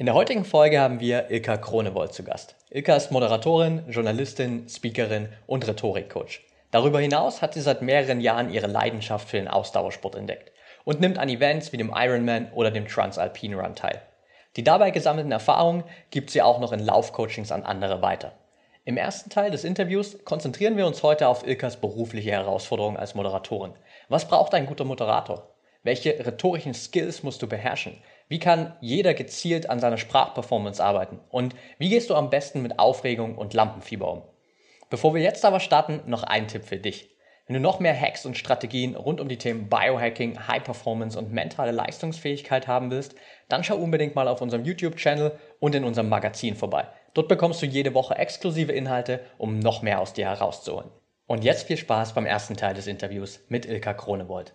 In der heutigen Folge haben wir Ilka Kronewold zu Gast. Ilka ist Moderatorin, Journalistin, Speakerin und Rhetorikcoach. Darüber hinaus hat sie seit mehreren Jahren ihre Leidenschaft für den Ausdauersport entdeckt und nimmt an Events wie dem Ironman oder dem Transalpine Run teil. Die dabei gesammelten Erfahrungen gibt sie auch noch in Laufcoachings an andere weiter. Im ersten Teil des Interviews konzentrieren wir uns heute auf Ilkas berufliche Herausforderungen als Moderatorin. Was braucht ein guter Moderator? Welche rhetorischen Skills musst du beherrschen? Wie kann jeder gezielt an seiner Sprachperformance arbeiten? Und wie gehst du am besten mit Aufregung und Lampenfieber um? Bevor wir jetzt aber starten, noch ein Tipp für dich. Wenn du noch mehr Hacks und Strategien rund um die Themen Biohacking, High Performance und mentale Leistungsfähigkeit haben willst, dann schau unbedingt mal auf unserem YouTube-Channel und in unserem Magazin vorbei. Dort bekommst du jede Woche exklusive Inhalte, um noch mehr aus dir herauszuholen. Und jetzt viel Spaß beim ersten Teil des Interviews mit Ilka Kronewold.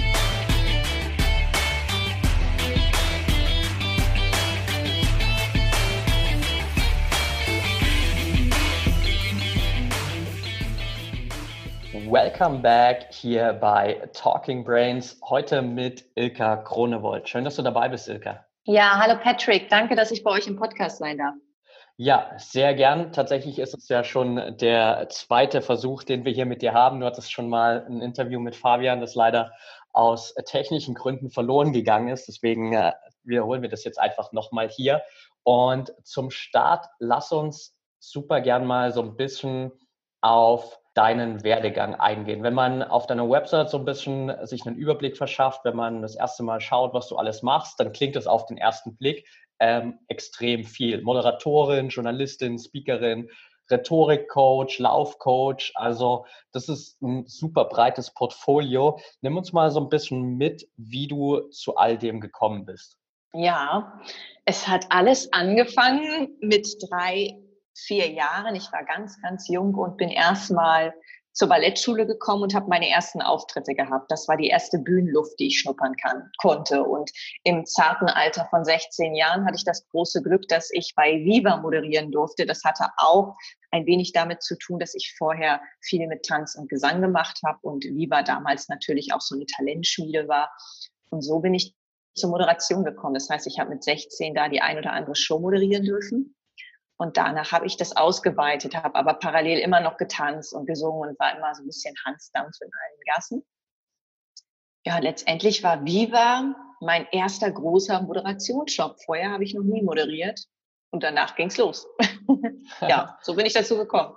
Welcome back hier bei Talking Brains. Heute mit Ilka Kronewold. Schön, dass du dabei bist, Ilka. Ja, hallo Patrick. Danke, dass ich bei euch im Podcast sein darf. Ja, sehr gern. Tatsächlich ist es ja schon der zweite Versuch, den wir hier mit dir haben. Du hattest schon mal ein Interview mit Fabian, das leider aus technischen Gründen verloren gegangen ist. Deswegen äh, wiederholen wir das jetzt einfach nochmal hier. Und zum Start, lass uns super gern mal so ein bisschen auf deinen Werdegang eingehen. Wenn man auf deiner Website so ein bisschen sich einen Überblick verschafft, wenn man das erste Mal schaut, was du alles machst, dann klingt es auf den ersten Blick ähm, extrem viel. Moderatorin, Journalistin, Speakerin, Rhetorikcoach, Laufcoach. Also das ist ein super breites Portfolio. Nimm uns mal so ein bisschen mit, wie du zu all dem gekommen bist. Ja, es hat alles angefangen mit drei vier Jahren. Ich war ganz, ganz jung und bin erstmal zur Ballettschule gekommen und habe meine ersten Auftritte gehabt. Das war die erste Bühnenluft, die ich schnuppern kann, konnte. Und im zarten Alter von 16 Jahren hatte ich das große Glück, dass ich bei Viva moderieren durfte. Das hatte auch ein wenig damit zu tun, dass ich vorher viel mit Tanz und Gesang gemacht habe und Viva damals natürlich auch so eine Talentschmiede war. Und so bin ich zur Moderation gekommen. Das heißt, ich habe mit 16 da die ein oder andere Show moderieren dürfen und danach habe ich das ausgeweitet, habe aber parallel immer noch getanzt und gesungen und war immer so ein bisschen Hansdampf in allen Gassen. Ja, letztendlich war Viva mein erster großer Moderationsjob. Vorher habe ich noch nie moderiert und danach ging es los. ja, so bin ich dazu gekommen.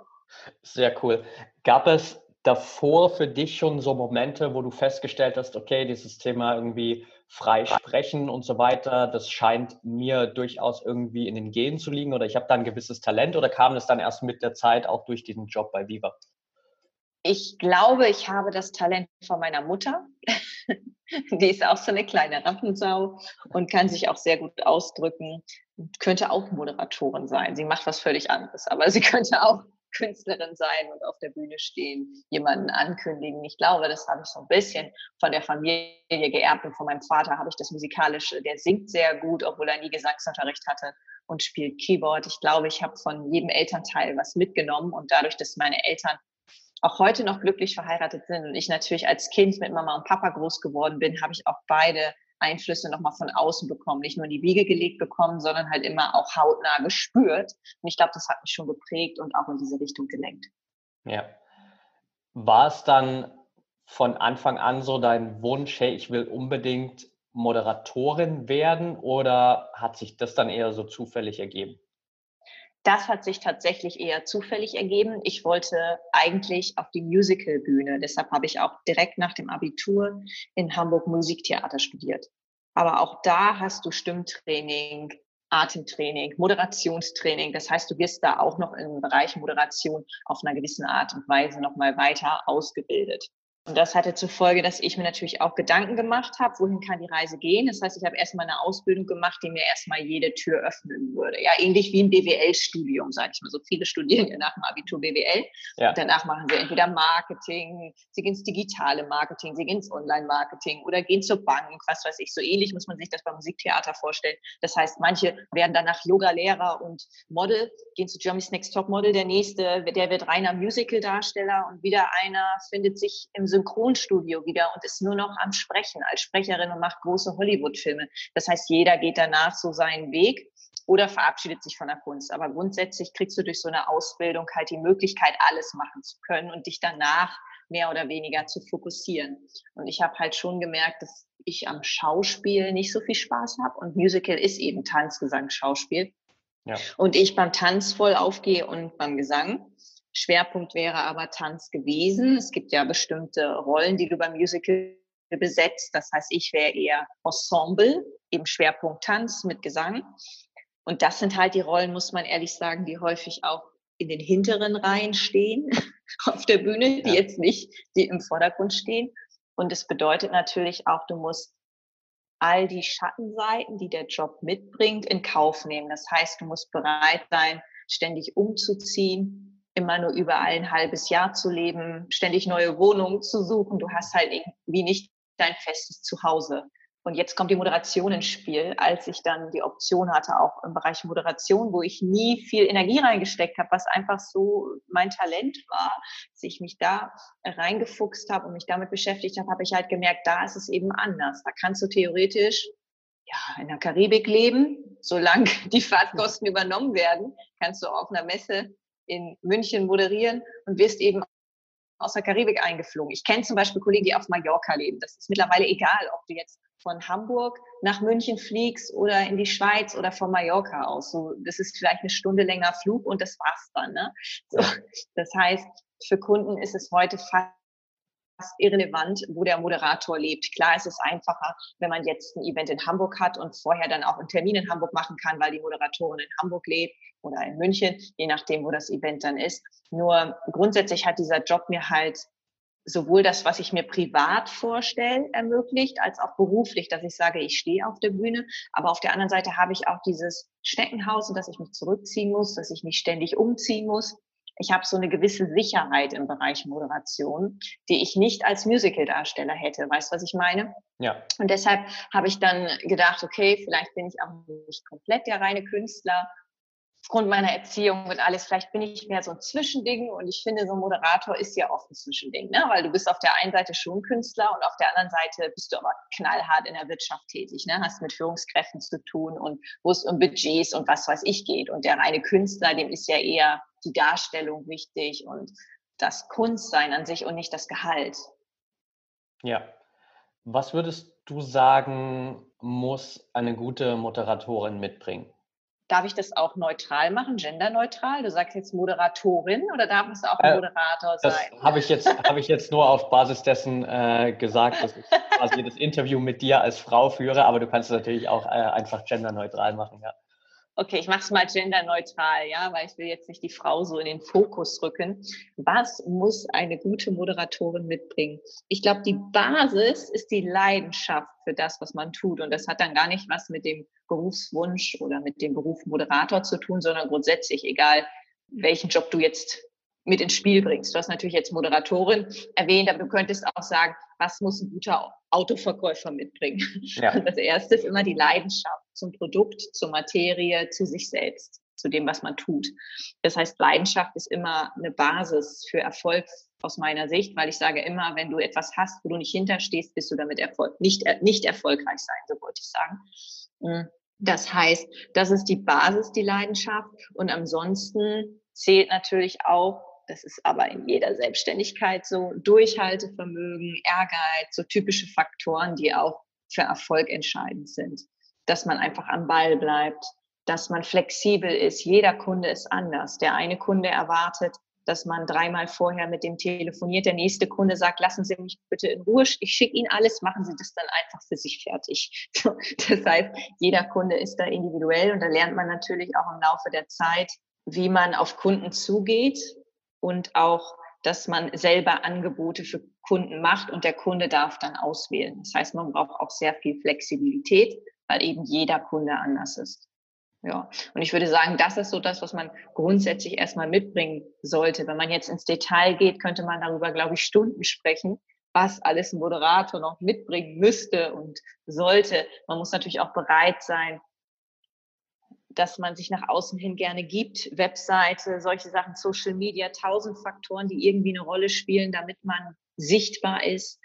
Sehr cool. Gab es davor für dich schon so Momente, wo du festgestellt hast, okay, dieses Thema irgendwie frei sprechen und so weiter, das scheint mir durchaus irgendwie in den Genen zu liegen oder ich habe da ein gewisses Talent oder kam es dann erst mit der Zeit auch durch diesen Job bei Viva? Ich glaube, ich habe das Talent von meiner Mutter. Die ist auch so eine kleine Rampensau und kann sich auch sehr gut ausdrücken. Könnte auch Moderatorin sein. Sie macht was völlig anderes, aber sie könnte auch Künstlerin sein und auf der Bühne stehen, jemanden ankündigen. Ich glaube, das habe ich so ein bisschen von der Familie geerbt und von meinem Vater habe ich das Musikalische. Der singt sehr gut, obwohl er nie Gesangsunterricht hatte und spielt Keyboard. Ich glaube, ich habe von jedem Elternteil was mitgenommen und dadurch, dass meine Eltern auch heute noch glücklich verheiratet sind und ich natürlich als Kind mit Mama und Papa groß geworden bin, habe ich auch beide Einflüsse nochmal von außen bekommen, nicht nur in die Wiege gelegt bekommen, sondern halt immer auch hautnah gespürt. Und ich glaube, das hat mich schon geprägt und auch in diese Richtung gelenkt. Ja. War es dann von Anfang an so dein Wunsch, hey, ich will unbedingt Moderatorin werden oder hat sich das dann eher so zufällig ergeben? Das hat sich tatsächlich eher zufällig ergeben. Ich wollte eigentlich auf die Musicalbühne. Deshalb habe ich auch direkt nach dem Abitur in Hamburg Musiktheater studiert. Aber auch da hast du Stimmtraining, Atemtraining, Moderationstraining. Das heißt, du wirst da auch noch im Bereich Moderation auf einer gewissen Art und Weise nochmal weiter ausgebildet. Und das hatte zur Folge, dass ich mir natürlich auch Gedanken gemacht habe, wohin kann die Reise gehen. Das heißt, ich habe erstmal eine Ausbildung gemacht, die mir erstmal jede Tür öffnen würde. Ja, ähnlich wie ein BWL-Studium, sage ich mal. So viele studieren ja nach dem Abitur BWL. Ja. Und danach machen sie entweder Marketing, sie gehen ins digitale Marketing, sie gehen ins Online-Marketing oder gehen zur Bank, was weiß ich. So ähnlich muss man sich das beim Musiktheater vorstellen. Das heißt, manche werden danach Yoga-Lehrer und Model, gehen zu Germany's Next Top Model. Der nächste, der wird reiner Musical-Darsteller und wieder einer findet sich im Synchronstudio wieder und ist nur noch am Sprechen als Sprecherin und macht große Hollywood-Filme. Das heißt, jeder geht danach so seinen Weg oder verabschiedet sich von der Kunst. Aber grundsätzlich kriegst du durch so eine Ausbildung halt die Möglichkeit, alles machen zu können und dich danach mehr oder weniger zu fokussieren. Und ich habe halt schon gemerkt, dass ich am Schauspiel nicht so viel Spaß habe und Musical ist eben Tanz, Gesang, Schauspiel. Ja. Und ich beim Tanz voll aufgehe und beim Gesang. Schwerpunkt wäre aber Tanz gewesen. Es gibt ja bestimmte Rollen, die du beim Musical besetzt. Das heißt, ich wäre eher Ensemble, eben Schwerpunkt Tanz mit Gesang. Und das sind halt die Rollen, muss man ehrlich sagen, die häufig auch in den hinteren Reihen stehen auf der Bühne, die ja. jetzt nicht, die im Vordergrund stehen. Und es bedeutet natürlich auch, du musst all die Schattenseiten, die der Job mitbringt, in Kauf nehmen. Das heißt, du musst bereit sein, ständig umzuziehen, immer nur überall ein halbes Jahr zu leben, ständig neue Wohnungen zu suchen. Du hast halt irgendwie nicht dein festes Zuhause. Und jetzt kommt die Moderation ins Spiel, als ich dann die Option hatte, auch im Bereich Moderation, wo ich nie viel Energie reingesteckt habe, was einfach so mein Talent war, dass ich mich da reingefuchst habe und mich damit beschäftigt habe, habe ich halt gemerkt, da ist es eben anders. Da kannst du theoretisch ja, in der Karibik leben, solange die Fahrtkosten übernommen werden, kannst du auf einer Messe in München moderieren und wirst eben aus der Karibik eingeflogen. Ich kenne zum Beispiel Kollegen, die auf Mallorca leben. Das ist mittlerweile egal, ob du jetzt von Hamburg nach München fliegst oder in die Schweiz oder von Mallorca aus. So, das ist vielleicht eine Stunde länger Flug und das war's dann. Ne? So, das heißt, für Kunden ist es heute fast fast irrelevant, wo der Moderator lebt. Klar ist es einfacher, wenn man jetzt ein Event in Hamburg hat und vorher dann auch einen Termin in Hamburg machen kann, weil die Moderatorin in Hamburg lebt oder in München, je nachdem, wo das Event dann ist. Nur grundsätzlich hat dieser Job mir halt sowohl das, was ich mir privat vorstelle, ermöglicht, als auch beruflich, dass ich sage, ich stehe auf der Bühne. Aber auf der anderen Seite habe ich auch dieses Steckenhaus, dass ich mich zurückziehen muss, dass ich nicht ständig umziehen muss ich habe so eine gewisse Sicherheit im Bereich Moderation, die ich nicht als Musical-Darsteller hätte. Weißt du, was ich meine? Ja. Und deshalb habe ich dann gedacht, okay, vielleicht bin ich auch nicht komplett der reine Künstler aufgrund meiner Erziehung und alles, vielleicht bin ich mehr so ein Zwischending und ich finde, so ein Moderator ist ja oft ein Zwischending, ne? weil du bist auf der einen Seite schon Künstler und auf der anderen Seite bist du aber knallhart in der Wirtschaft tätig, ne? hast mit Führungskräften zu tun und wo es um Budgets und was weiß ich geht und der reine Künstler, dem ist ja eher die Darstellung wichtig und das Kunstsein an sich und nicht das Gehalt. Ja. Was würdest du sagen, muss eine gute Moderatorin mitbringen? Darf ich das auch neutral machen, genderneutral? Du sagst jetzt Moderatorin oder darf es auch äh, Moderator das sein? Habe ich jetzt habe ich jetzt nur auf Basis dessen äh, gesagt, dass ich quasi das Interview mit dir als Frau führe, aber du kannst es natürlich auch äh, einfach genderneutral machen, ja okay, ich mache es mal genderneutral, ja, weil ich will jetzt nicht die Frau so in den Fokus rücken. Was muss eine gute Moderatorin mitbringen? Ich glaube, die Basis ist die Leidenschaft für das, was man tut. Und das hat dann gar nicht was mit dem Berufswunsch oder mit dem Beruf Moderator zu tun, sondern grundsätzlich, egal welchen Job du jetzt mit ins Spiel bringst. Du hast natürlich jetzt Moderatorin erwähnt, aber du könntest auch sagen, was muss ein guter Autoverkäufer mitbringen? Ja. Das erste ist immer die Leidenschaft zum Produkt, zur Materie, zu sich selbst, zu dem, was man tut. Das heißt, Leidenschaft ist immer eine Basis für Erfolg aus meiner Sicht, weil ich sage immer, wenn du etwas hast, wo du nicht hinterstehst, bist du damit Erfolg, nicht, nicht erfolgreich sein, so wollte ich sagen. Mm. Das heißt, das ist die Basis, die Leidenschaft. Und ansonsten zählt natürlich auch das ist aber in jeder Selbstständigkeit so, Durchhaltevermögen, Ehrgeiz, so typische Faktoren, die auch für Erfolg entscheidend sind. Dass man einfach am Ball bleibt, dass man flexibel ist. Jeder Kunde ist anders. Der eine Kunde erwartet, dass man dreimal vorher mit dem telefoniert. Der nächste Kunde sagt, lassen Sie mich bitte in Ruhe. Ich schicke Ihnen alles, machen Sie das dann einfach für sich fertig. Das heißt, jeder Kunde ist da individuell und da lernt man natürlich auch im Laufe der Zeit, wie man auf Kunden zugeht und auch dass man selber Angebote für Kunden macht und der Kunde darf dann auswählen. Das heißt, man braucht auch sehr viel Flexibilität, weil eben jeder Kunde anders ist. Ja, und ich würde sagen, das ist so das, was man grundsätzlich erstmal mitbringen sollte. Wenn man jetzt ins Detail geht, könnte man darüber, glaube ich, Stunden sprechen, was alles ein Moderator noch mitbringen müsste und sollte. Man muss natürlich auch bereit sein, dass man sich nach außen hin gerne gibt, Webseite, solche Sachen, Social Media, tausend Faktoren, die irgendwie eine Rolle spielen, damit man sichtbar ist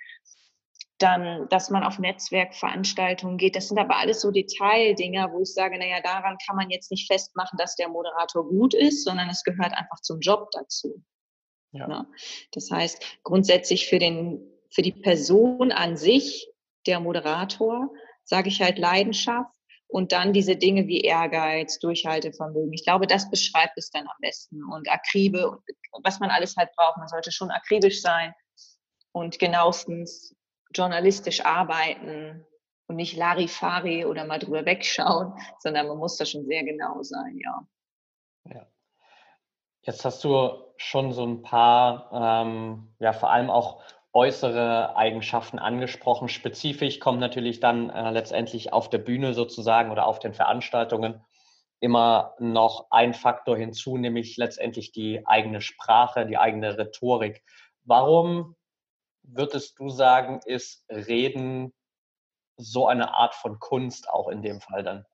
dann, dass man auf Netzwerkveranstaltungen geht. Das sind aber alles so Detaildinger, wo ich sage, naja, daran kann man jetzt nicht festmachen, dass der Moderator gut ist, sondern es gehört einfach zum Job dazu. Ja. ja. Das heißt, grundsätzlich für den, für die Person an sich, der Moderator, sage ich halt Leidenschaft und dann diese Dinge wie Ehrgeiz, Durchhaltevermögen. Ich glaube, das beschreibt es dann am besten und Akribe, was man alles halt braucht. Man sollte schon akribisch sein und genauestens journalistisch arbeiten und nicht Larifari oder mal drüber wegschauen, sondern man muss da schon sehr genau sein, ja. ja. Jetzt hast du schon so ein paar, ähm, ja, vor allem auch äußere Eigenschaften angesprochen. Spezifisch kommt natürlich dann äh, letztendlich auf der Bühne sozusagen oder auf den Veranstaltungen immer noch ein Faktor hinzu, nämlich letztendlich die eigene Sprache, die eigene Rhetorik. Warum würdest du sagen, ist Reden so eine Art von Kunst auch in dem Fall dann?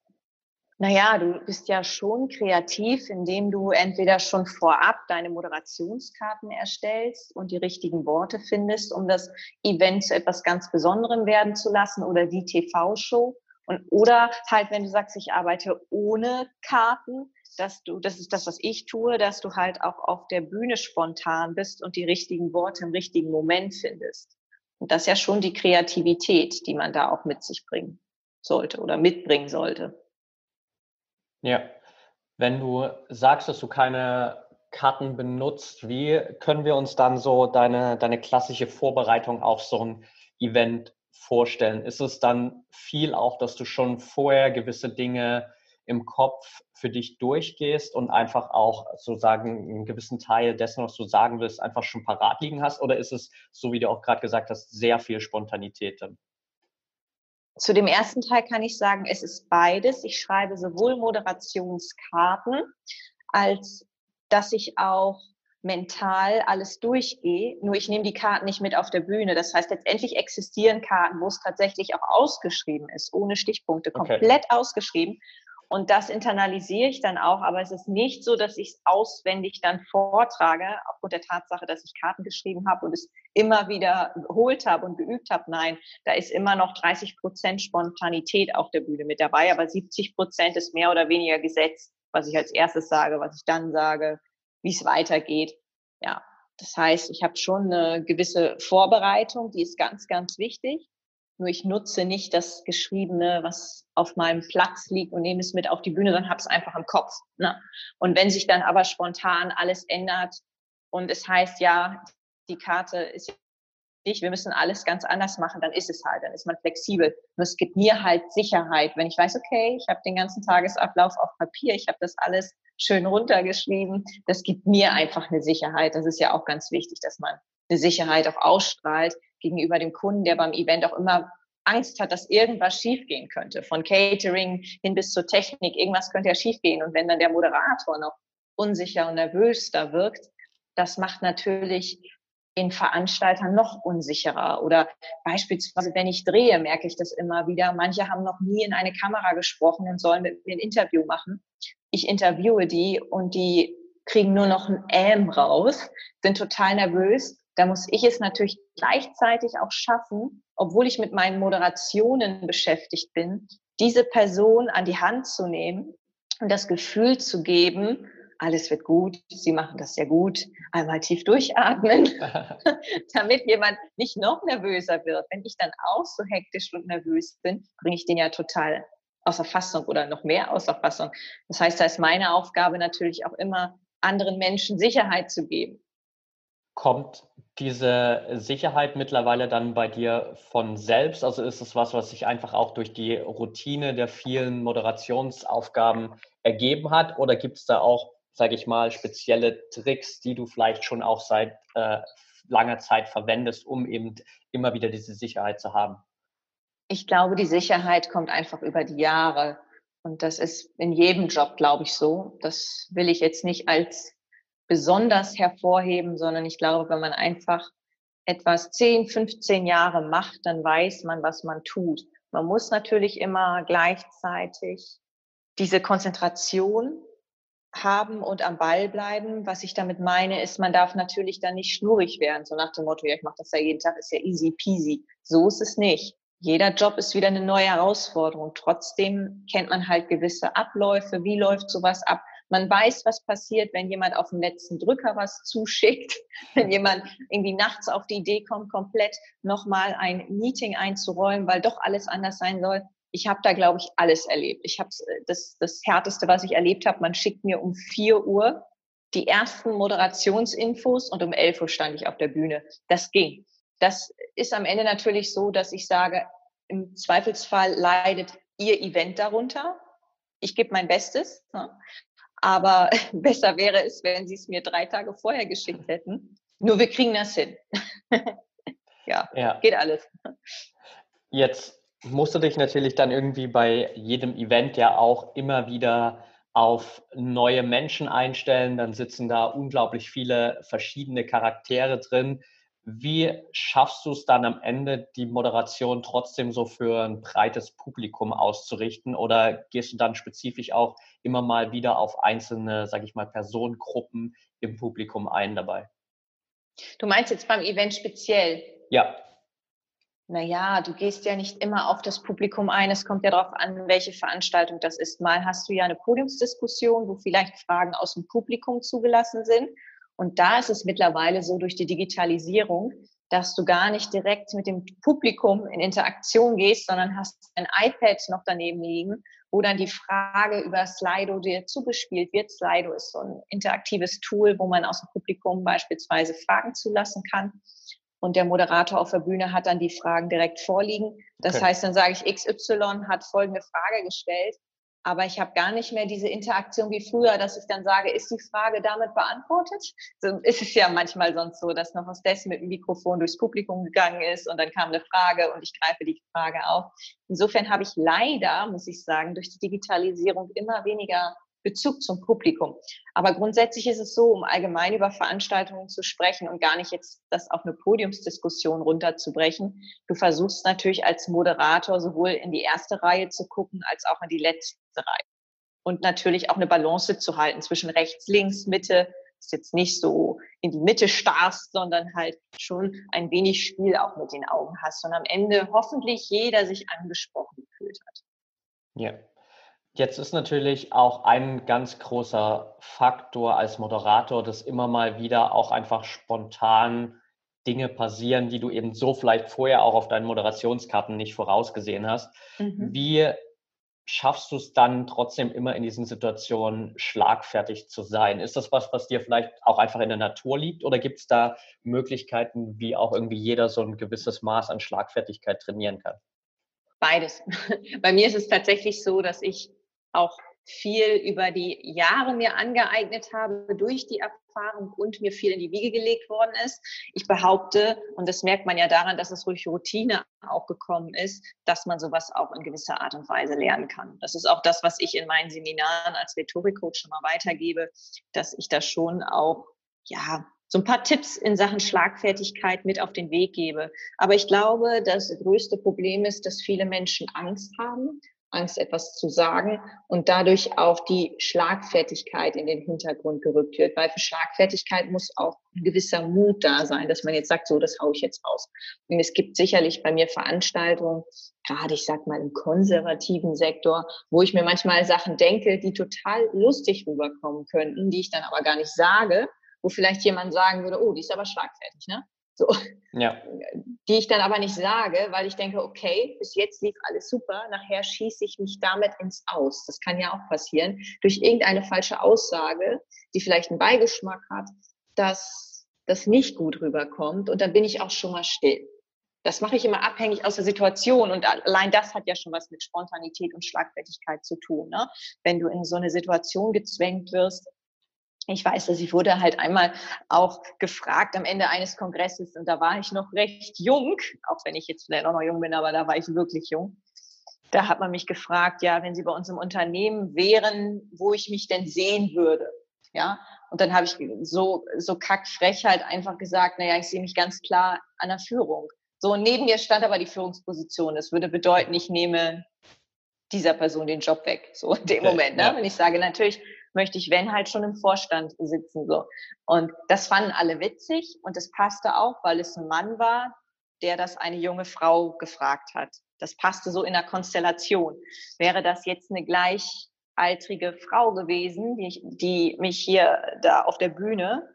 Naja, du bist ja schon kreativ, indem du entweder schon vorab deine Moderationskarten erstellst und die richtigen Worte findest, um das Event zu etwas ganz Besonderem werden zu lassen oder die TV-Show. Und oder halt, wenn du sagst, ich arbeite ohne Karten, dass du, das ist das, was ich tue, dass du halt auch auf der Bühne spontan bist und die richtigen Worte im richtigen Moment findest. Und das ist ja schon die Kreativität, die man da auch mit sich bringen sollte oder mitbringen sollte. Ja, wenn du sagst, dass du keine Karten benutzt, wie können wir uns dann so deine, deine klassische Vorbereitung auf so ein Event vorstellen? Ist es dann viel auch, dass du schon vorher gewisse Dinge im Kopf für dich durchgehst und einfach auch sozusagen einen gewissen Teil dessen, was du sagen willst, einfach schon parat liegen hast? Oder ist es, so wie du auch gerade gesagt hast, sehr viel Spontanität dann? Zu dem ersten Teil kann ich sagen, es ist beides. Ich schreibe sowohl Moderationskarten, als dass ich auch mental alles durchgehe. Nur ich nehme die Karten nicht mit auf der Bühne. Das heißt, letztendlich existieren Karten, wo es tatsächlich auch ausgeschrieben ist, ohne Stichpunkte, komplett okay. ausgeschrieben. Und das internalisiere ich dann auch, aber es ist nicht so, dass ich es auswendig dann vortrage, aufgrund der Tatsache, dass ich Karten geschrieben habe und es immer wieder geholt habe und geübt habe. Nein, da ist immer noch 30 Prozent Spontanität auf der Bühne mit dabei, aber 70 Prozent ist mehr oder weniger gesetzt, was ich als erstes sage, was ich dann sage, wie es weitergeht. Ja, das heißt, ich habe schon eine gewisse Vorbereitung, die ist ganz, ganz wichtig. Nur ich nutze nicht das Geschriebene, was auf meinem Platz liegt und nehme es mit auf die Bühne, sondern habe es einfach im Kopf. Ne? Und wenn sich dann aber spontan alles ändert und es heißt, ja, die Karte ist nicht, wir müssen alles ganz anders machen, dann ist es halt, dann ist man flexibel. Und es gibt mir halt Sicherheit, wenn ich weiß, okay, ich habe den ganzen Tagesablauf auf Papier, ich habe das alles schön runtergeschrieben, das gibt mir einfach eine Sicherheit. Das ist ja auch ganz wichtig, dass man eine Sicherheit auch ausstrahlt gegenüber dem Kunden, der beim Event auch immer Angst hat, dass irgendwas schiefgehen könnte. Von Catering hin bis zur Technik, irgendwas könnte ja schiefgehen. Und wenn dann der Moderator noch unsicher und nervös da wirkt, das macht natürlich den Veranstaltern noch unsicherer. Oder beispielsweise, wenn ich drehe, merke ich das immer wieder. Manche haben noch nie in eine Kamera gesprochen und sollen mit mir ein Interview machen. Ich interviewe die und die kriegen nur noch ein Ähm raus, sind total nervös da muss ich es natürlich gleichzeitig auch schaffen, obwohl ich mit meinen Moderationen beschäftigt bin, diese Person an die Hand zu nehmen und das Gefühl zu geben, alles wird gut, Sie machen das sehr gut, einmal tief durchatmen, damit jemand nicht noch nervöser wird. Wenn ich dann auch so hektisch und nervös bin, bringe ich den ja total außer Fassung oder noch mehr außer Fassung. Das heißt, da ist meine Aufgabe natürlich auch immer, anderen Menschen Sicherheit zu geben. Kommt diese Sicherheit mittlerweile dann bei dir von selbst? Also ist es was, was sich einfach auch durch die Routine der vielen Moderationsaufgaben ergeben hat? Oder gibt es da auch sage ich mal, spezielle Tricks, die du vielleicht schon auch seit äh, langer Zeit verwendest, um eben immer wieder diese Sicherheit zu haben? Ich glaube, die Sicherheit kommt einfach über die Jahre. Und das ist in jedem Job, glaube ich, so. Das will ich jetzt nicht als besonders hervorheben, sondern ich glaube, wenn man einfach etwas 10, 15 Jahre macht, dann weiß man, was man tut. Man muss natürlich immer gleichzeitig diese Konzentration haben und am Ball bleiben. Was ich damit meine, ist, man darf natürlich dann nicht schnurig werden, so nach dem Motto, ja, ich mache das ja jeden Tag, ist ja easy peasy. So ist es nicht. Jeder Job ist wieder eine neue Herausforderung. Trotzdem kennt man halt gewisse Abläufe. Wie läuft sowas ab? Man weiß, was passiert, wenn jemand auf den letzten Drücker was zuschickt, wenn jemand irgendwie nachts auf die Idee kommt, komplett nochmal ein Meeting einzuräumen, weil doch alles anders sein soll ich habe da, glaube ich, alles erlebt. Ich habe äh, das, das Härteste, was ich erlebt habe, man schickt mir um vier Uhr die ersten Moderationsinfos und um elf Uhr stand ich auf der Bühne. Das ging. Das ist am Ende natürlich so, dass ich sage, im Zweifelsfall leidet Ihr Event darunter. Ich gebe mein Bestes. Ne? Aber besser wäre es, wenn Sie es mir drei Tage vorher geschickt hätten. Nur wir kriegen das hin. ja, ja, geht alles. Jetzt musst du dich natürlich dann irgendwie bei jedem Event ja auch immer wieder auf neue Menschen einstellen. Dann sitzen da unglaublich viele verschiedene Charaktere drin. Wie schaffst du es dann am Ende, die Moderation trotzdem so für ein breites Publikum auszurichten? Oder gehst du dann spezifisch auch immer mal wieder auf einzelne, sage ich mal, Personengruppen im Publikum ein dabei? Du meinst jetzt beim Event speziell? Ja naja, du gehst ja nicht immer auf das Publikum ein. Es kommt ja darauf an, welche Veranstaltung das ist. Mal hast du ja eine Podiumsdiskussion, wo vielleicht Fragen aus dem Publikum zugelassen sind. Und da ist es mittlerweile so durch die Digitalisierung, dass du gar nicht direkt mit dem Publikum in Interaktion gehst, sondern hast ein iPad noch daneben liegen, wo dann die Frage über Slido dir zugespielt wird. Slido ist so ein interaktives Tool, wo man aus dem Publikum beispielsweise Fragen zulassen kann und der Moderator auf der Bühne hat dann die Fragen direkt vorliegen. Das okay. heißt, dann sage ich, XY hat folgende Frage gestellt, aber ich habe gar nicht mehr diese Interaktion wie früher, dass ich dann sage, ist die Frage damit beantwortet? So ist es ja manchmal sonst so, dass noch aus dessen mit dem Mikrofon durchs Publikum gegangen ist und dann kam eine Frage und ich greife die Frage auf. Insofern habe ich leider, muss ich sagen, durch die Digitalisierung immer weniger Bezug zum Publikum. Aber grundsätzlich ist es so, um allgemein über Veranstaltungen zu sprechen und gar nicht jetzt das auf eine Podiumsdiskussion runterzubrechen. Du versuchst natürlich als Moderator sowohl in die erste Reihe zu gucken, als auch in die letzte Reihe. Und natürlich auch eine Balance zu halten zwischen rechts, links, Mitte, ist jetzt nicht so in die Mitte starrst, sondern halt schon ein wenig Spiel auch mit den Augen hast und am Ende hoffentlich jeder sich angesprochen gefühlt hat. Ja, Jetzt ist natürlich auch ein ganz großer Faktor als Moderator, dass immer mal wieder auch einfach spontan Dinge passieren, die du eben so vielleicht vorher auch auf deinen Moderationskarten nicht vorausgesehen hast. Mhm. Wie schaffst du es dann trotzdem immer in diesen Situationen schlagfertig zu sein? Ist das was, was dir vielleicht auch einfach in der Natur liegt oder gibt es da Möglichkeiten, wie auch irgendwie jeder so ein gewisses Maß an Schlagfertigkeit trainieren kann? Beides. Bei mir ist es tatsächlich so, dass ich auch viel über die Jahre mir angeeignet habe durch die Erfahrung und mir viel in die Wiege gelegt worden ist. Ich behaupte, und das merkt man ja daran, dass es durch Routine auch gekommen ist, dass man sowas auch in gewisser Art und Weise lernen kann. Das ist auch das, was ich in meinen Seminaren als Rhetorikcoach schon mal weitergebe, dass ich da schon auch, ja, so ein paar Tipps in Sachen Schlagfertigkeit mit auf den Weg gebe. Aber ich glaube, das größte Problem ist, dass viele Menschen Angst haben Angst, etwas zu sagen und dadurch auch die Schlagfertigkeit in den Hintergrund gerückt wird. Weil für Schlagfertigkeit muss auch ein gewisser Mut da sein, dass man jetzt sagt, so, das haue ich jetzt raus. Und es gibt sicherlich bei mir Veranstaltungen, gerade ich sag mal im konservativen Sektor, wo ich mir manchmal Sachen denke, die total lustig rüberkommen könnten, die ich dann aber gar nicht sage, wo vielleicht jemand sagen würde, oh, die ist aber schlagfertig, ne? So. Ja. Die ich dann aber nicht sage, weil ich denke, okay, bis jetzt lief alles super, nachher schieße ich mich damit ins Aus. Das kann ja auch passieren. Durch irgendeine falsche Aussage, die vielleicht einen Beigeschmack hat, dass das nicht gut rüberkommt und dann bin ich auch schon mal still. Das mache ich immer abhängig aus der Situation und allein das hat ja schon was mit Spontanität und Schlagfertigkeit zu tun. Ne? Wenn du in so eine Situation gezwängt wirst, ich weiß, dass ich wurde halt einmal auch gefragt am Ende eines Kongresses und da war ich noch recht jung, auch wenn ich jetzt vielleicht auch noch jung bin, aber da war ich wirklich jung. Da hat man mich gefragt, ja, wenn Sie bei uns im Unternehmen wären, wo ich mich denn sehen würde. Ja, und dann habe ich so, so kackfrech halt einfach gesagt, naja, ich sehe mich ganz klar an der Führung. So, neben mir stand aber die Führungsposition. Das würde bedeuten, ich nehme dieser Person den Job weg. So in dem Moment. Ne? Ja. Wenn ich sage, natürlich möchte ich, wenn halt schon im Vorstand sitzen. So. Und das fanden alle witzig und es passte auch, weil es ein Mann war, der das eine junge Frau gefragt hat. Das passte so in der Konstellation. Wäre das jetzt eine gleichaltrige Frau gewesen, die, die mich hier da auf der Bühne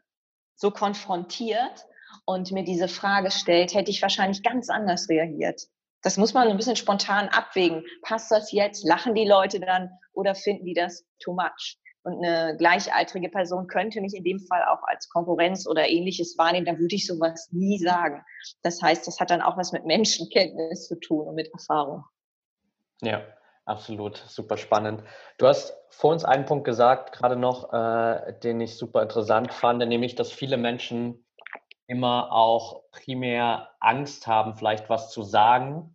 so konfrontiert und mir diese Frage stellt, hätte ich wahrscheinlich ganz anders reagiert. Das muss man ein bisschen spontan abwägen. Passt das jetzt? Lachen die Leute dann oder finden die das too much? Und eine gleichaltrige Person könnte mich in dem Fall auch als Konkurrenz oder ähnliches wahrnehmen, dann würde ich sowas nie sagen. Das heißt, das hat dann auch was mit Menschenkenntnis zu tun und mit Erfahrung. Ja, absolut, super spannend. Du hast vor uns einen Punkt gesagt, gerade noch, äh, den ich super interessant fand, nämlich, dass viele Menschen immer auch primär Angst haben, vielleicht was zu sagen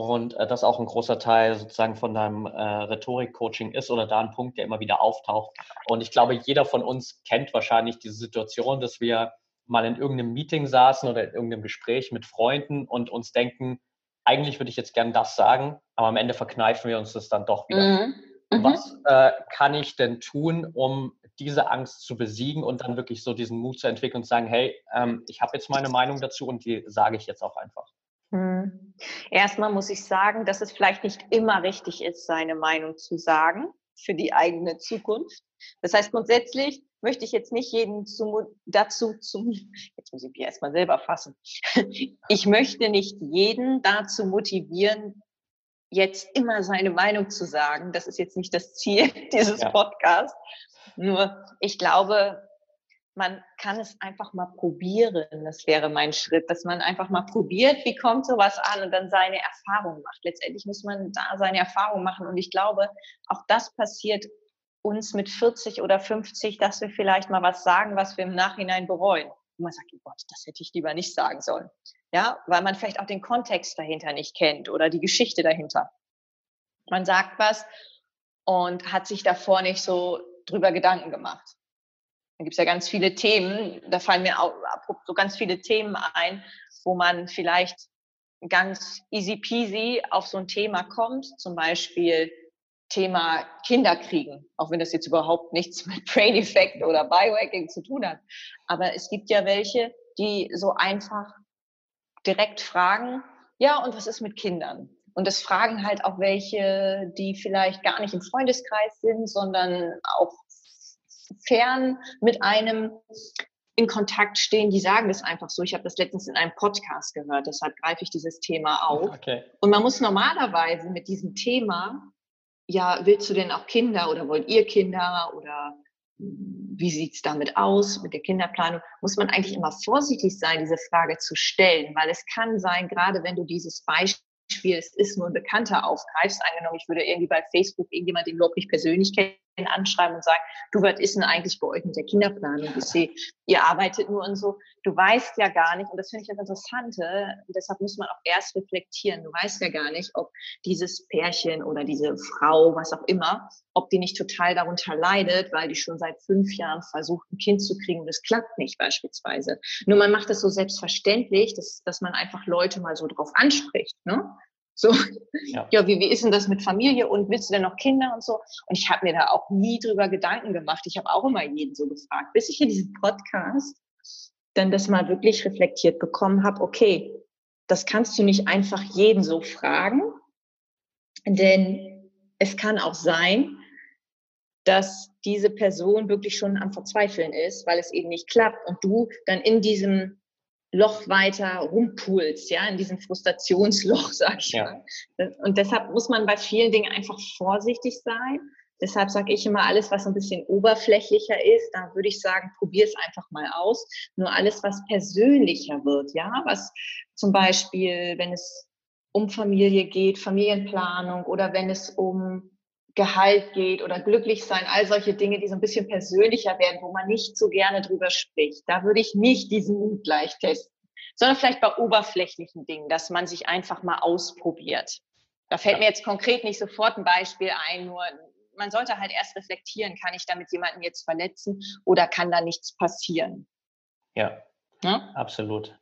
und äh, das auch ein großer Teil sozusagen von deinem äh, Rhetorik-Coaching ist oder da ein Punkt, der immer wieder auftaucht. Und ich glaube, jeder von uns kennt wahrscheinlich diese Situation, dass wir mal in irgendeinem Meeting saßen oder in irgendeinem Gespräch mit Freunden und uns denken, eigentlich würde ich jetzt gern das sagen, aber am Ende verkneifen wir uns das dann doch wieder. Mhm. Mhm. Was äh, kann ich denn tun, um diese Angst zu besiegen und dann wirklich so diesen Mut zu entwickeln und zu sagen, hey, ähm, ich habe jetzt meine Meinung dazu und die sage ich jetzt auch einfach. Hm. Erstmal muss ich sagen, dass es vielleicht nicht immer richtig ist, seine Meinung zu sagen für die eigene Zukunft. Das heißt, grundsätzlich möchte ich jetzt nicht jeden zum, dazu zum, jetzt muss ich mich erstmal selber fassen. Ich möchte nicht jeden dazu motivieren, jetzt immer seine Meinung zu sagen. Das ist jetzt nicht das Ziel dieses ja. Podcasts. Nur ich glaube, man kann es einfach mal probieren. Das wäre mein Schritt, dass man einfach mal probiert, wie kommt sowas an und dann seine Erfahrung macht. Letztendlich muss man da seine Erfahrung machen. Und ich glaube, auch das passiert uns mit 40 oder 50, dass wir vielleicht mal was sagen, was wir im Nachhinein bereuen. Und man sagt, oh Gott, das hätte ich lieber nicht sagen sollen. Ja, weil man vielleicht auch den Kontext dahinter nicht kennt oder die Geschichte dahinter. Man sagt was und hat sich davor nicht so drüber Gedanken gemacht. Da gibt es ja ganz viele Themen, da fallen mir auch so ganz viele Themen ein, wo man vielleicht ganz easy peasy auf so ein Thema kommt, zum Beispiel Thema Kinderkriegen, auch wenn das jetzt überhaupt nichts mit Brain Effect oder Biohacking zu tun hat. Aber es gibt ja welche, die so einfach direkt fragen, ja, und was ist mit Kindern? Und das fragen halt auch welche, die vielleicht gar nicht im Freundeskreis sind, sondern auch fern mit einem in Kontakt stehen, die sagen das einfach so. Ich habe das letztens in einem Podcast gehört, deshalb greife ich dieses Thema auf. Okay. Und man muss normalerweise mit diesem Thema, ja, willst du denn auch Kinder oder wollt ihr Kinder oder wie sieht's damit aus mit der Kinderplanung, muss man eigentlich immer vorsichtig sein, diese Frage zu stellen, weil es kann sein, gerade wenn du dieses Beispiel, es ist nur ein Bekannter aufgreifst, angenommen, ich würde irgendwie bei Facebook irgendjemand, den überhaupt nicht persönlich kennen, anschreiben und sagen, du, was ist denn eigentlich bei euch mit der Kinderplanung? Ich sehe, ihr arbeitet nur und so. Du weißt ja gar nicht, und das finde ich das Interessante, deshalb muss man auch erst reflektieren. Du weißt ja gar nicht, ob dieses Pärchen oder diese Frau, was auch immer, ob die nicht total darunter leidet, weil die schon seit fünf Jahren versucht, ein Kind zu kriegen und es klappt nicht beispielsweise. Nur man macht das so selbstverständlich, dass, dass man einfach Leute mal so drauf anspricht. Ne? So, ja, ja wie, wie ist denn das mit Familie und willst du denn noch Kinder und so? Und ich habe mir da auch nie drüber Gedanken gemacht. Ich habe auch immer jeden so gefragt, bis ich in diesem Podcast dann das mal wirklich reflektiert bekommen habe, okay, das kannst du nicht einfach jeden so fragen, denn es kann auch sein, dass diese Person wirklich schon am Verzweifeln ist, weil es eben nicht klappt und du dann in diesem Loch weiter rumpulst, ja, in diesem Frustrationsloch, sag ich ja. mal. Und deshalb muss man bei vielen Dingen einfach vorsichtig sein. Deshalb sage ich immer, alles, was ein bisschen oberflächlicher ist, da würde ich sagen, probier es einfach mal aus. Nur alles, was persönlicher wird, ja, was zum Beispiel, wenn es um Familie geht, Familienplanung oder wenn es um Gehalt geht oder glücklich sein, all solche Dinge, die so ein bisschen persönlicher werden, wo man nicht so gerne drüber spricht. Da würde ich nicht diesen Mut gleich testen, sondern vielleicht bei oberflächlichen Dingen, dass man sich einfach mal ausprobiert. Da fällt mir jetzt konkret nicht sofort ein Beispiel ein, nur man sollte halt erst reflektieren, kann ich damit jemanden jetzt verletzen oder kann da nichts passieren? Ja, ja? absolut.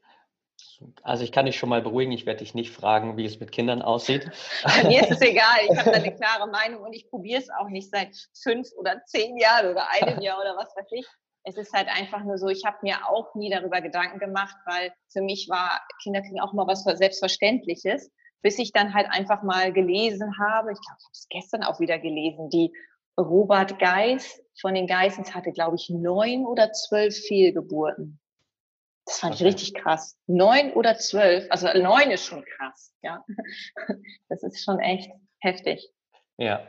Also ich kann dich schon mal beruhigen, ich werde dich nicht fragen, wie es mit Kindern aussieht. Mir ist es egal, ich habe da eine klare Meinung und ich probiere es auch nicht seit fünf oder zehn Jahren oder einem Jahr oder was weiß ich. Es ist halt einfach nur so, ich habe mir auch nie darüber Gedanken gemacht, weil für mich war, Kinder kriegen auch mal was Selbstverständliches, bis ich dann halt einfach mal gelesen habe, ich glaube, ich habe es gestern auch wieder gelesen, die Robert Geis von den Geissens hatte, glaube ich, neun oder zwölf Fehlgeburten. Das fand okay. ich richtig krass. Neun oder zwölf, also neun ist schon krass, ja. Das ist schon echt heftig. Ja.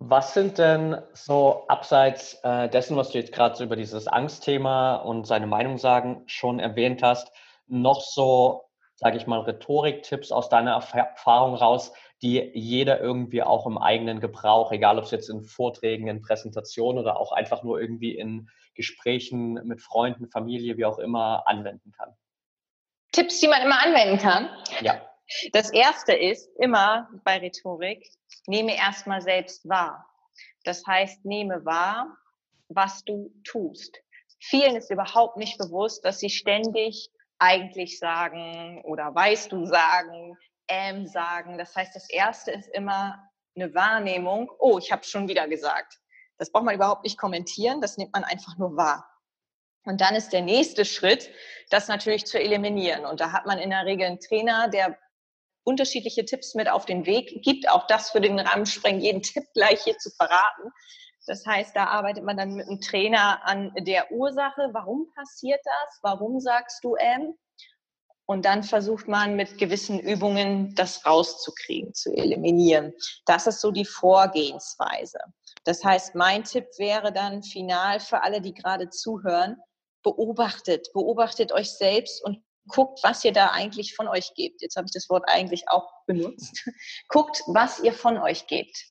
Was sind denn so abseits äh, dessen, was du jetzt gerade so über dieses Angstthema und seine Meinung sagen schon erwähnt hast, noch so, sage ich mal, Rhetoriktipps aus deiner Erfahrung raus, die jeder irgendwie auch im eigenen Gebrauch, egal ob es jetzt in Vorträgen, in Präsentationen oder auch einfach nur irgendwie in Gesprächen mit Freunden, Familie, wie auch immer, anwenden kann? Tipps, die man immer anwenden kann? Ja. Das erste ist immer bei Rhetorik, nehme erstmal selbst wahr. Das heißt, nehme wahr, was du tust. Vielen ist überhaupt nicht bewusst, dass sie ständig eigentlich sagen oder weißt du sagen, ähm sagen. Das heißt, das erste ist immer eine Wahrnehmung. Oh, ich habe schon wieder gesagt. Das braucht man überhaupt nicht kommentieren, das nimmt man einfach nur wahr. Und dann ist der nächste Schritt, das natürlich zu eliminieren. Und da hat man in der Regel einen Trainer, der unterschiedliche Tipps mit auf den Weg gibt. Auch das für den Rahmen sprengen, jeden Tipp gleich hier zu verraten. Das heißt, da arbeitet man dann mit einem Trainer an der Ursache. Warum passiert das? Warum sagst du M? Und dann versucht man mit gewissen Übungen das rauszukriegen, zu eliminieren. Das ist so die Vorgehensweise. Das heißt, mein Tipp wäre dann final für alle, die gerade zuhören, beobachtet, beobachtet euch selbst und guckt, was ihr da eigentlich von euch gebt. Jetzt habe ich das Wort eigentlich auch benutzt. guckt, was ihr von euch gebt.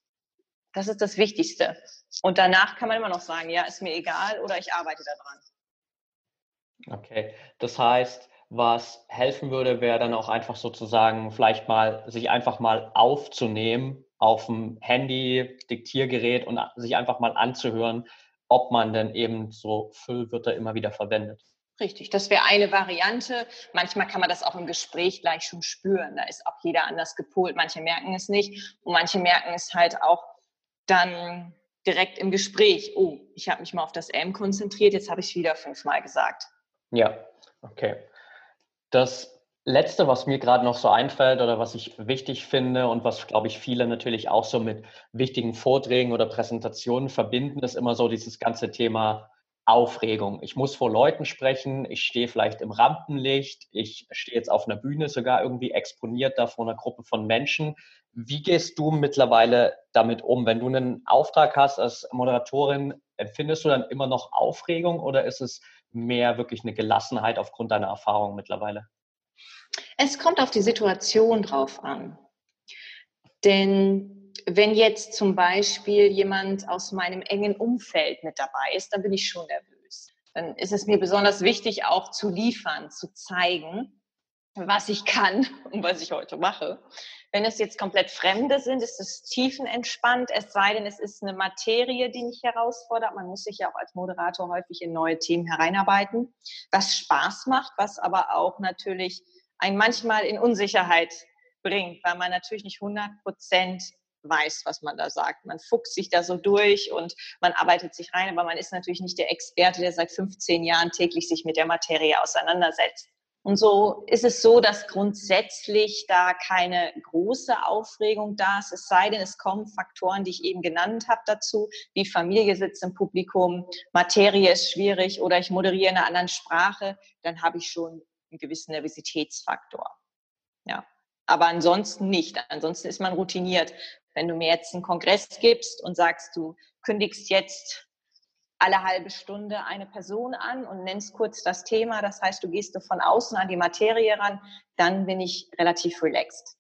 Das ist das Wichtigste. Und danach kann man immer noch sagen, ja, ist mir egal oder ich arbeite daran. Okay, das heißt, was helfen würde, wäre dann auch einfach sozusagen vielleicht mal sich einfach mal aufzunehmen auf dem Handy, Diktiergerät und sich einfach mal anzuhören, ob man denn eben so Füllwörter immer wieder verwendet. Richtig, das wäre eine Variante. Manchmal kann man das auch im Gespräch gleich schon spüren. Da ist auch jeder anders gepolt. Manche merken es nicht und manche merken es halt auch dann direkt im Gespräch. Oh, ich habe mich mal auf das M konzentriert, jetzt habe ich es wieder fünfmal gesagt. Ja, okay. Das Letzte, was mir gerade noch so einfällt oder was ich wichtig finde und was, glaube ich, viele natürlich auch so mit wichtigen Vorträgen oder Präsentationen verbinden, ist immer so dieses ganze Thema Aufregung. Ich muss vor Leuten sprechen, ich stehe vielleicht im Rampenlicht, ich stehe jetzt auf einer Bühne sogar irgendwie exponiert da vor einer Gruppe von Menschen. Wie gehst du mittlerweile damit um? Wenn du einen Auftrag hast als Moderatorin, empfindest du dann immer noch Aufregung oder ist es mehr wirklich eine Gelassenheit aufgrund deiner Erfahrung mittlerweile? Es kommt auf die Situation drauf an. Denn wenn jetzt zum Beispiel jemand aus meinem engen Umfeld mit dabei ist, dann bin ich schon nervös. Dann ist es mir besonders wichtig, auch zu liefern, zu zeigen, was ich kann und was ich heute mache. Wenn es jetzt komplett Fremde sind, ist es tiefenentspannt, es sei denn, es ist eine Materie, die mich herausfordert. Man muss sich ja auch als Moderator häufig in neue Themen hereinarbeiten, was Spaß macht, was aber auch natürlich einen manchmal in Unsicherheit bringt, weil man natürlich nicht 100 Prozent weiß, was man da sagt. Man fuchst sich da so durch und man arbeitet sich rein, aber man ist natürlich nicht der Experte, der seit 15 Jahren täglich sich mit der Materie auseinandersetzt. Und so ist es so, dass grundsätzlich da keine große Aufregung da ist, es sei denn, es kommen Faktoren, die ich eben genannt habe dazu, wie Familie sitzt im Publikum, Materie ist schwierig oder ich moderiere in einer anderen Sprache, dann habe ich schon einen gewissen Nervositätsfaktor. Ja. Aber ansonsten nicht. Ansonsten ist man routiniert. Wenn du mir jetzt einen Kongress gibst und sagst, du kündigst jetzt alle halbe Stunde eine Person an und nennst kurz das Thema. Das heißt, du gehst von außen an die Materie ran, dann bin ich relativ relaxed.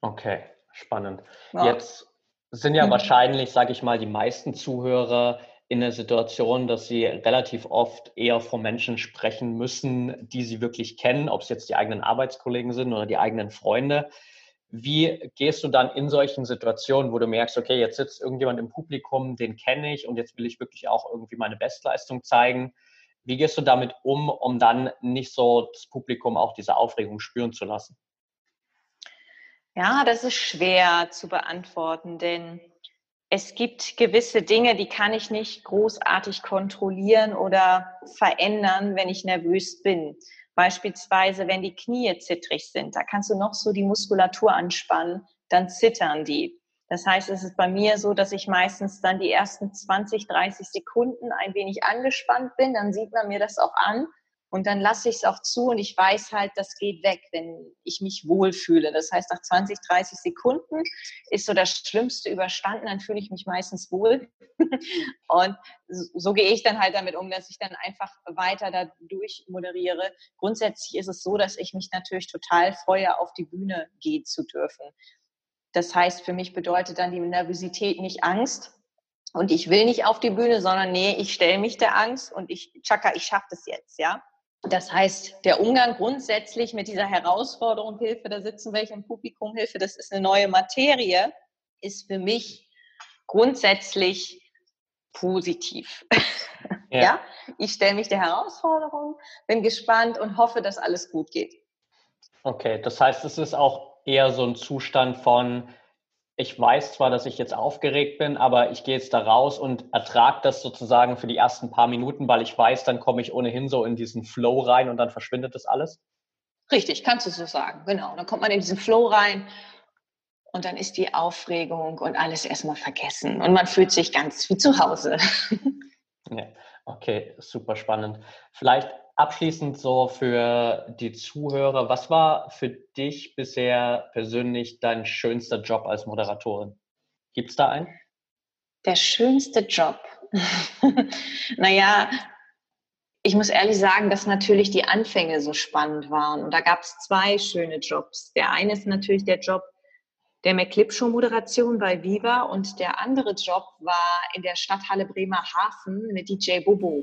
Okay, spannend. Ja. Jetzt sind ja mhm. wahrscheinlich, sage ich mal, die meisten Zuhörer in der Situation, dass sie relativ oft eher von Menschen sprechen müssen, die sie wirklich kennen, ob es jetzt die eigenen Arbeitskollegen sind oder die eigenen Freunde. Wie gehst du dann in solchen Situationen, wo du merkst, okay, jetzt sitzt irgendjemand im Publikum, den kenne ich und jetzt will ich wirklich auch irgendwie meine Bestleistung zeigen? Wie gehst du damit um, um dann nicht so das Publikum auch diese Aufregung spüren zu lassen? Ja, das ist schwer zu beantworten, denn es gibt gewisse Dinge, die kann ich nicht großartig kontrollieren oder verändern, wenn ich nervös bin. Beispielsweise, wenn die Knie zittrig sind, da kannst du noch so die Muskulatur anspannen, dann zittern die. Das heißt, es ist bei mir so, dass ich meistens dann die ersten 20, 30 Sekunden ein wenig angespannt bin. Dann sieht man mir das auch an. Und dann lasse ich es auch zu und ich weiß halt, das geht weg, wenn ich mich wohlfühle. Das heißt, nach 20, 30 Sekunden ist so das Schlimmste überstanden, dann fühle ich mich meistens wohl. und so gehe ich dann halt damit um, dass ich dann einfach weiter da durch moderiere. Grundsätzlich ist es so, dass ich mich natürlich total freue, auf die Bühne gehen zu dürfen. Das heißt, für mich bedeutet dann die Nervosität nicht Angst, und ich will nicht auf die Bühne, sondern nee, ich stelle mich der Angst und ich, Chaka, ich schaffe das jetzt, ja. Das heißt, der Umgang grundsätzlich mit dieser Herausforderung Hilfe, da sitzen welche im Publikum Hilfe, das ist eine neue Materie, ist für mich grundsätzlich positiv. Ja, ja? ich stelle mich der Herausforderung, bin gespannt und hoffe, dass alles gut geht. Okay, das heißt, es ist auch eher so ein Zustand von, ich weiß zwar, dass ich jetzt aufgeregt bin, aber ich gehe jetzt da raus und ertrage das sozusagen für die ersten paar Minuten, weil ich weiß, dann komme ich ohnehin so in diesen Flow rein und dann verschwindet das alles? Richtig, kannst du so sagen, genau. Dann kommt man in diesen Flow rein und dann ist die Aufregung und alles erstmal vergessen und man fühlt sich ganz wie zu Hause. Ja, okay, super spannend. Vielleicht abschließend so für die Zuhörer, was war für dich bisher persönlich dein schönster Job als Moderatorin? Gibt es da einen? Der schönste Job. naja, ich muss ehrlich sagen, dass natürlich die Anfänge so spannend waren. Und da gab es zwei schöne Jobs. Der eine ist natürlich der Job der McClip-Show-Moderation bei Viva und der andere Job war in der Stadthalle Bremerhaven mit DJ Bobo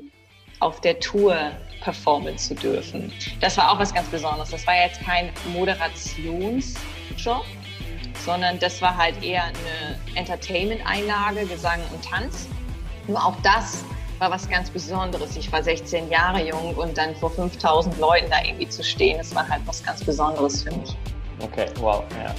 auf der Tour performen zu dürfen. Das war auch was ganz Besonderes. Das war jetzt kein Moderationsjob, sondern das war halt eher eine Entertainment-Einlage, Gesang und Tanz. Nur auch das war was ganz Besonderes. Ich war 16 Jahre jung und dann vor 5000 Leuten da irgendwie zu stehen, das war halt was ganz Besonderes für mich. Okay, wow, ja.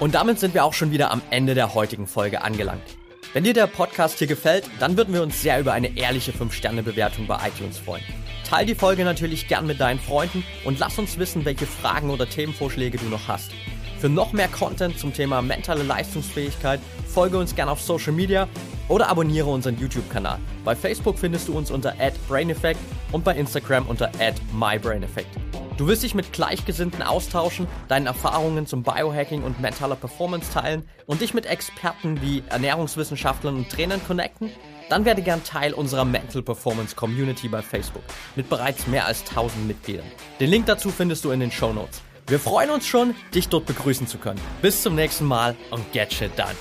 Und damit sind wir auch schon wieder am Ende der heutigen Folge angelangt. Wenn dir der Podcast hier gefällt, dann würden wir uns sehr über eine ehrliche 5-Sterne-Bewertung bei iTunes freuen. Teil die Folge natürlich gern mit deinen Freunden und lass uns wissen, welche Fragen oder Themenvorschläge du noch hast. Für noch mehr Content zum Thema mentale Leistungsfähigkeit folge uns gern auf Social Media oder abonniere unseren YouTube-Kanal. Bei Facebook findest du uns unter @braineffect und bei Instagram unter @mybraineffect. Du willst dich mit Gleichgesinnten austauschen, deine Erfahrungen zum Biohacking und mentaler Performance teilen und dich mit Experten wie Ernährungswissenschaftlern und Trainern connecten? Dann werde gern Teil unserer Mental Performance Community bei Facebook mit bereits mehr als 1000 Mitgliedern. Den Link dazu findest du in den Show Notes. Wir freuen uns schon, dich dort begrüßen zu können. Bis zum nächsten Mal und get shit done.